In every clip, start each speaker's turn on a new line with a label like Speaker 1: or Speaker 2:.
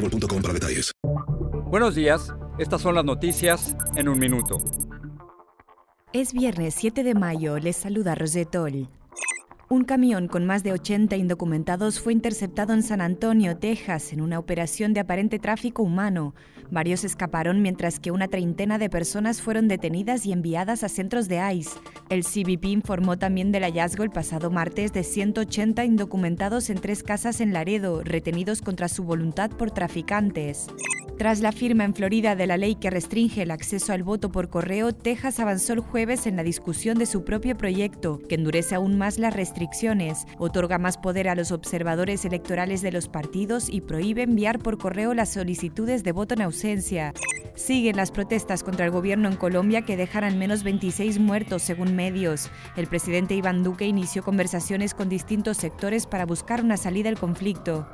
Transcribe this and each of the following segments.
Speaker 1: boostmobile.com para detalles.
Speaker 2: Buenos días, estas son las noticias en un minuto.
Speaker 3: Es viernes 7 de mayo, les saluda Rosetol. Un camión con más de 80 indocumentados fue interceptado en San Antonio, Texas, en una operación de aparente tráfico humano. Varios escaparon mientras que una treintena de personas fueron detenidas y enviadas a centros de ICE. El CBP informó también del hallazgo el pasado martes de 180 indocumentados en tres casas en Laredo, retenidos contra su voluntad por traficantes. Tras la firma en Florida de la ley que restringe el acceso al voto por correo, Texas avanzó el jueves en la discusión de su propio proyecto, que endurece aún más las restricciones, otorga más poder a los observadores electorales de los partidos y prohíbe enviar por correo las solicitudes de voto en ausencia. Siguen las protestas contra el gobierno en Colombia que dejan al menos 26 muertos según medios. El presidente Iván Duque inició conversaciones con distintos sectores para buscar una salida al conflicto.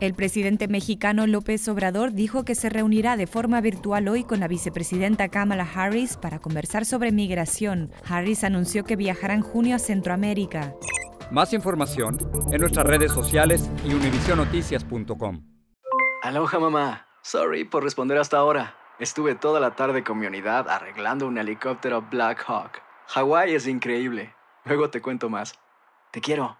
Speaker 3: El presidente mexicano López Obrador dijo que se reunirá de forma virtual hoy con la vicepresidenta Kamala Harris para conversar sobre migración. Harris anunció que viajará en junio a Centroamérica.
Speaker 2: Más información en nuestras redes sociales y univisionoticias.com.
Speaker 4: Aloha mamá. Sorry por responder hasta ahora. Estuve toda la tarde con mi unidad arreglando un helicóptero Black Hawk. Hawái es increíble. Luego te cuento más. Te quiero.